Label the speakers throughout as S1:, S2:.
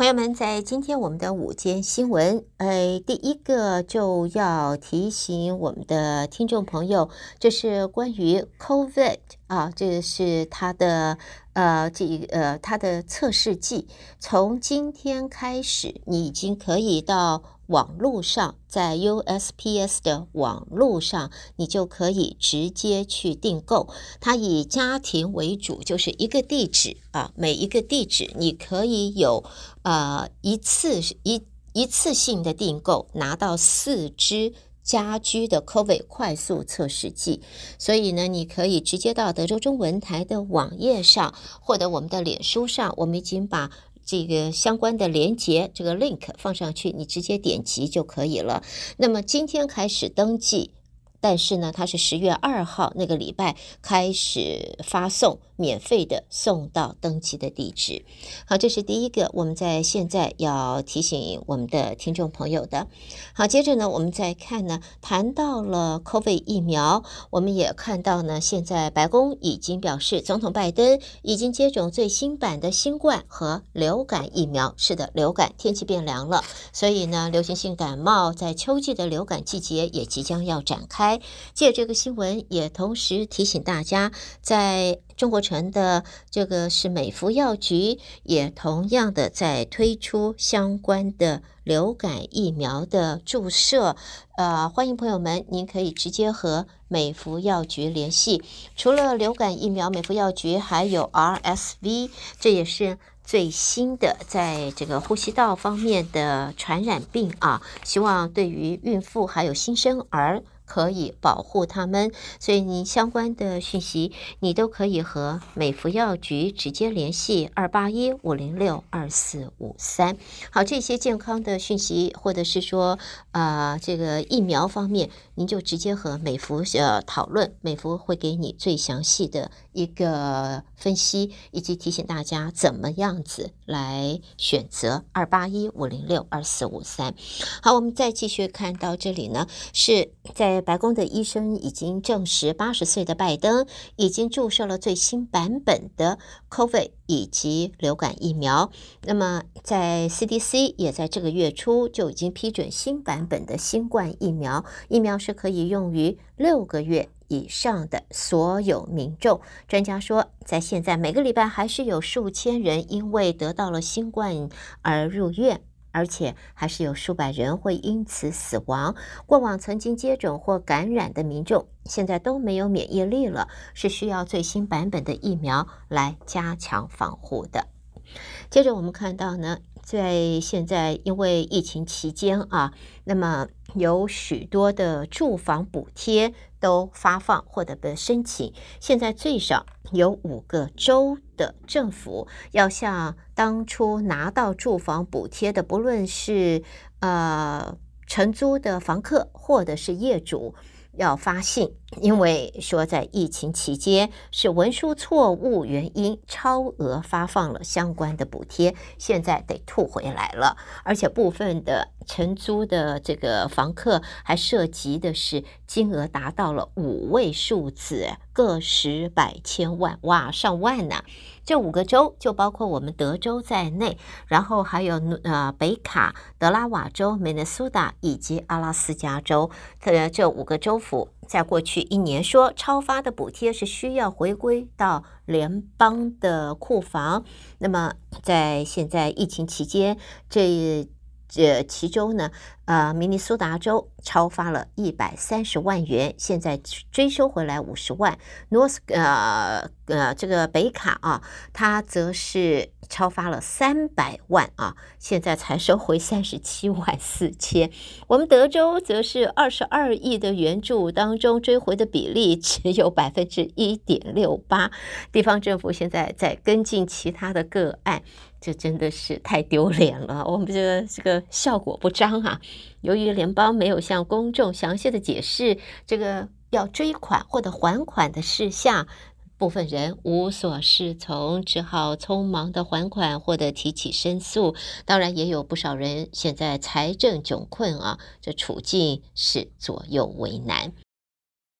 S1: 朋友们，在今天我们的午间新闻，呃，第一个就要提醒我们的听众朋友，这是关于 COVID 啊，这是它的呃，这呃，它的测试剂，从今天开始，你已经可以到。网络上，在 USPS 的网络上，你就可以直接去订购。它以家庭为主，就是一个地址啊，每一个地址你可以有呃一次一一次性的订购，拿到四支家居的 COVID 快速测试剂。所以呢，你可以直接到德州中文台的网页上，或者我们的脸书上，我们已经把。这个相关的连接，这个 link 放上去，你直接点击就可以了。那么今天开始登记。但是呢，它是十月二号那个礼拜开始发送，免费的送到登记的地址。好，这是第一个，我们在现在要提醒我们的听众朋友的。好，接着呢，我们再看呢，谈到了 COVID 疫苗，我们也看到呢，现在白宫已经表示，总统拜登已经接种最新版的新冠和流感疫苗。是的，流感天气变凉了，所以呢，流行性感冒在秋季的流感季节也即将要展开。借这个新闻，也同时提醒大家，在中国城的这个是美福药局，也同样的在推出相关的流感疫苗的注射。呃，欢迎朋友们，您可以直接和美福药局联系。除了流感疫苗，美福药局还有 RSV，这也是最新的在这个呼吸道方面的传染病啊。希望对于孕妇还有新生儿。可以保护他们，所以你相关的讯息，你都可以和美福药局直接联系二八一五零六二四五三。好，这些健康的讯息，或者是说，呃，这个疫苗方面，您就直接和美福呃讨论，美福会给你最详细的一个分析，以及提醒大家怎么样子来选择二八一五零六二四五三。好，我们再继续看到这里呢，是在。白宫的医生已经证实，八十岁的拜登已经注射了最新版本的 COVID 以及流感疫苗。那么，在 CDC 也在这个月初就已经批准新版本的新冠疫苗，疫苗是可以用于六个月以上的所有民众。专家说，在现在每个礼拜还是有数千人因为得到了新冠而入院。而且还是有数百人会因此死亡。过往曾经接种或感染的民众，现在都没有免疫力了，是需要最新版本的疫苗来加强防护的。接着我们看到呢，在现在因为疫情期间啊，那么有许多的住房补贴都发放或者被申请，现在最少有五个州的政府要向当初拿到住房补贴的，不论是呃承租的房客或者是业主。要发信，因为说在疫情期间是文书错误原因超额发放了相关的补贴，现在得吐回来了，而且部分的承租的这个房客还涉及的是金额达到了五位数字，个十百千万，哇，上万呐！这五个州就包括我们德州在内，然后还有呃北卡、德拉瓦州、明尼苏达以及阿拉斯加州，呃，这五个州府在过去一年说超发的补贴是需要回归到联邦的库房。那么在现在疫情期间，这这其中呢，呃，明尼苏达州超发了一百三十万元，现在追收回来五十万。North 呃呃，这个北卡啊，它则是超发了三百万啊，现在才收回三十七万四千。我们德州则是二十二亿的援助当中追回的比例只有百分之一点六八。地方政府现在在跟进其他的个案。这真的是太丢脸了！我们这个这个效果不彰啊。由于联邦没有向公众详细的解释这个要追款或者还款的事项，部分人无所适从，只好匆忙的还款或者提起申诉。当然，也有不少人现在财政窘困啊，这处境是左右为难。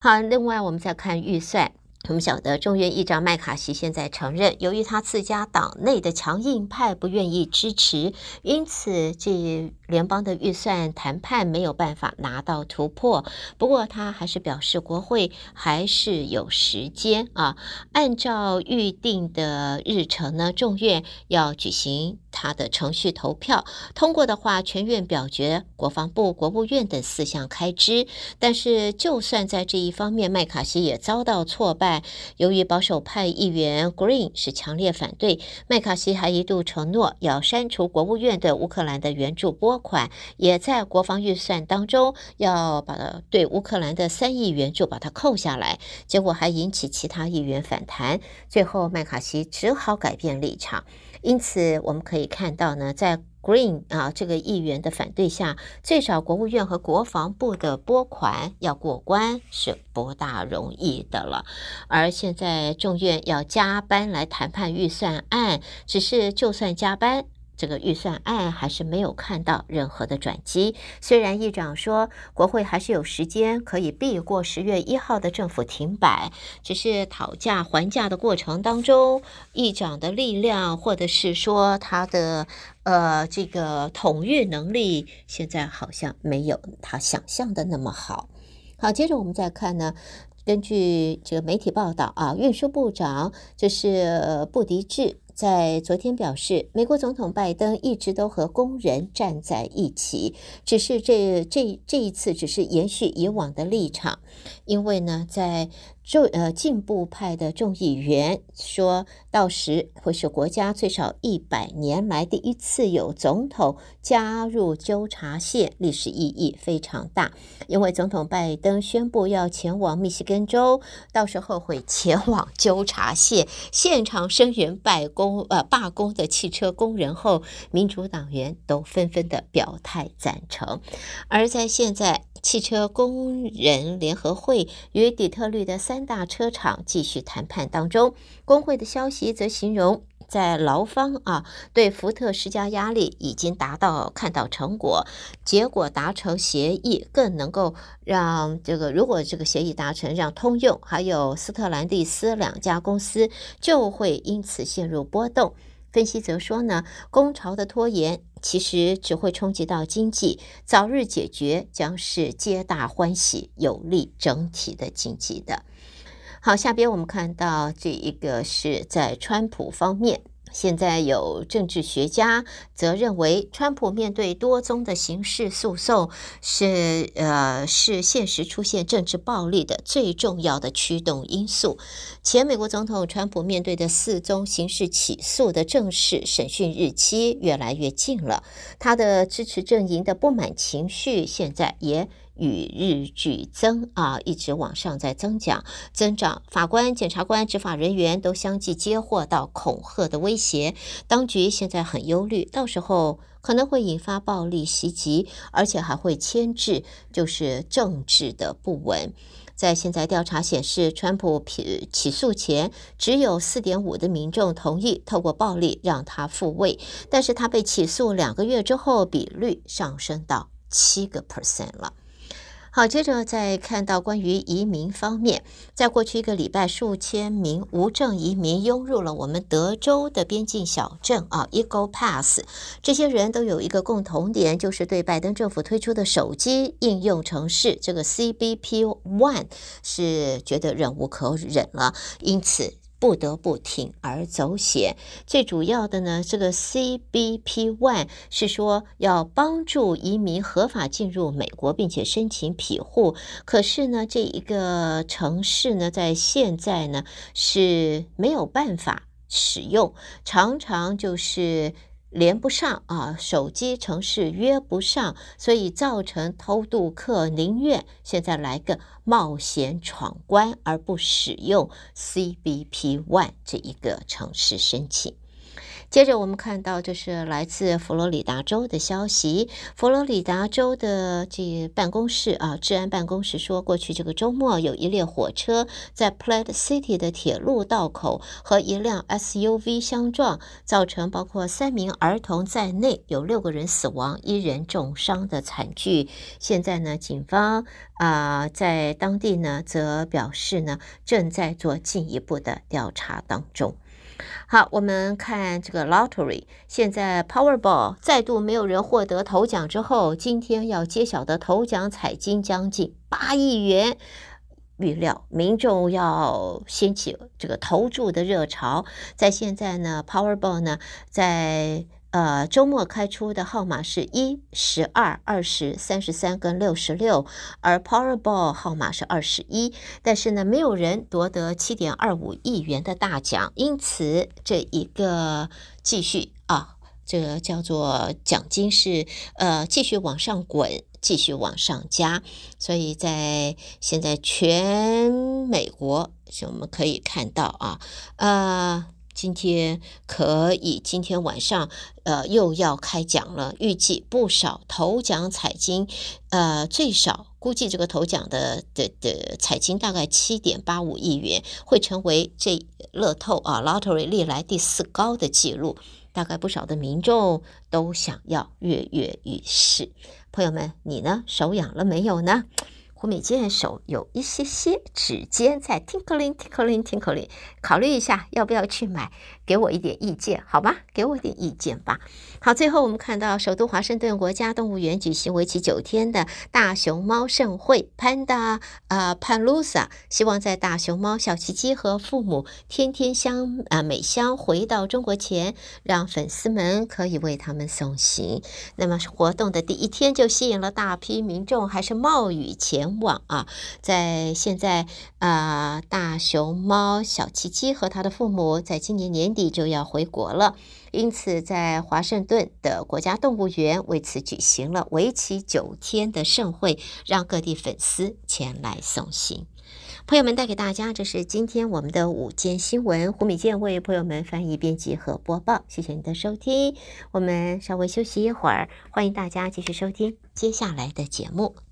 S1: 好，另外我们再看预算。我们晓得，众院议长麦卡锡现在承认，由于他自家党内的强硬派不愿意支持，因此这联邦的预算谈判没有办法拿到突破。不过，他还是表示，国会还是有时间啊，按照预定的日程呢，众院要举行他的程序投票，通过的话，全院表决国防部、国务院等四项开支。但是，就算在这一方面，麦卡锡也遭到挫败。由于保守派议员 Green 是强烈反对，麦卡锡还一度承诺要删除国务院对乌克兰的援助拨款，也在国防预算当中要把对乌克兰的三亿援助把它扣下来，结果还引起其他议员反弹，最后麦卡锡只好改变立场。因此，我们可以看到呢，在 Green 啊，这个议员的反对下，最少国务院和国防部的拨款要过关是不大容易的了。而现在众院要加班来谈判预算案，只是就算加班。这个预算案还是没有看到任何的转机。虽然议长说国会还是有时间可以避过十月一号的政府停摆，只是讨价还价的过程当中，议长的力量或者是说他的呃这个统御能力，现在好像没有他想象的那么好。好，接着我们再看呢，根据这个媒体报道啊，运输部长就是布迪智。在昨天表示，美国总统拜登一直都和工人站在一起，只是这这这一次只是延续以往的立场，因为呢，在。众呃进步派的众议员说，到时会是国家最少一百年来第一次有总统加入纠察线，历史意义非常大。因为总统拜登宣布要前往密西根州，到时候会前往纠察线现场声援罢工呃罢工的汽车工人后，民主党员都纷纷的表态赞成。而在现在。汽车工人联合会与底特律的三大车厂继续谈判当中，工会的消息则形容，在劳方啊对福特施加压力已经达到看到成果，结果达成协议，更能够让这个如果这个协议达成，让通用还有斯特兰蒂斯两家公司就会因此陷入波动。分析则说呢，工潮的拖延其实只会冲击到经济，早日解决将是皆大欢喜，有利整体的经济的。好，下边我们看到这一个是在川普方面。现在有政治学家则认为，川普面对多宗的刑事诉讼是呃是现实出现政治暴力的最重要的驱动因素。前美国总统川普面对的四宗刑事起诉的正式审讯日期越来越近了，他的支持阵营的不满情绪现在也。与日俱增啊，一直往上在增长增长。法官、检察官、执法人员都相继接获到恐吓的威胁，当局现在很忧虑，到时候可能会引发暴力袭击，而且还会牵制，就是政治的不稳。在现在调查显示，川普起起诉前，只有四点五的民众同意透过暴力让他复位，但是他被起诉两个月之后，比率上升到七个 percent 了。好，接着再看到关于移民方面，在过去一个礼拜，数千名无证移民涌入了我们德州的边境小镇啊，Eagle Pass。这些人都有一个共同点，就是对拜登政府推出的手机应用程式这个 CBP One 是觉得忍无可忍了，因此。不得不铤而走险。最主要的呢，这个 CBP One 是说要帮助移民合法进入美国，并且申请庇护。可是呢，这一个城市呢，在现在呢是没有办法使用，常常就是。连不上啊，手机城市约不上，所以造成偷渡客宁愿现在来个冒险闯关，而不使用 CBP One 这一个城市申请。接着我们看到，这是来自佛罗里达州的消息。佛罗里达州的这办公室啊，治安办公室说，过去这个周末有一列火车在 Plant City 的铁路道口和一辆 SUV 相撞，造成包括三名儿童在内有六个人死亡、一人重伤的惨剧。现在呢，警方啊、在当地呢则表示呢，正在做进一步的调查当中。好，我们看这个 lottery，现在 Powerball 再度没有人获得头奖之后，今天要揭晓的头奖彩金将近八亿元，预料民众要掀起这个投注的热潮。在现在呢，Powerball 呢在。呃，周末开出的号码是一、十二、二十、三十三跟六十六，而 Powerball 号码是二十一，但是呢，没有人夺得七点二五亿元的大奖，因此这一个继续啊，这个叫做奖金是呃继续往上滚，继续往上加，所以在现在全美国，我们可以看到啊，呃。今天可以，今天晚上呃又要开奖了，预计不少头奖彩金，呃最少估计这个头奖的的的彩金大概七点八五亿元，会成为这乐透啊 lottery 历来第四高的记录，大概不少的民众都想要跃跃欲试。朋友们，你呢？手痒了没有呢？胡美健手有一些些指尖在 tinkling tinkling tinkling，考虑一下要不要去买，给我一点意见，好吧？给我一点意见吧。好，最后我们看到首都华盛顿国家动物园举行为期九天的大熊猫盛会，Panda 啊 Palooza，希望在大熊猫小奇迹和父母天天香啊美香回到中国前，让粉丝们可以为他们送行。那么活动的第一天就吸引了大批民众，还是冒雨前。往啊，在现在啊，大熊猫小奇迹和他的父母在今年年底就要回国了，因此在华盛顿的国家动物园为此举行了为期九天的盛会，让各地粉丝前来送行。朋友们带给大家，这是今天我们的午间新闻，胡美健为朋友们翻译、编辑和播报。谢谢你的收听，我们稍微休息一会儿，欢迎大家继续收听接下来的节目。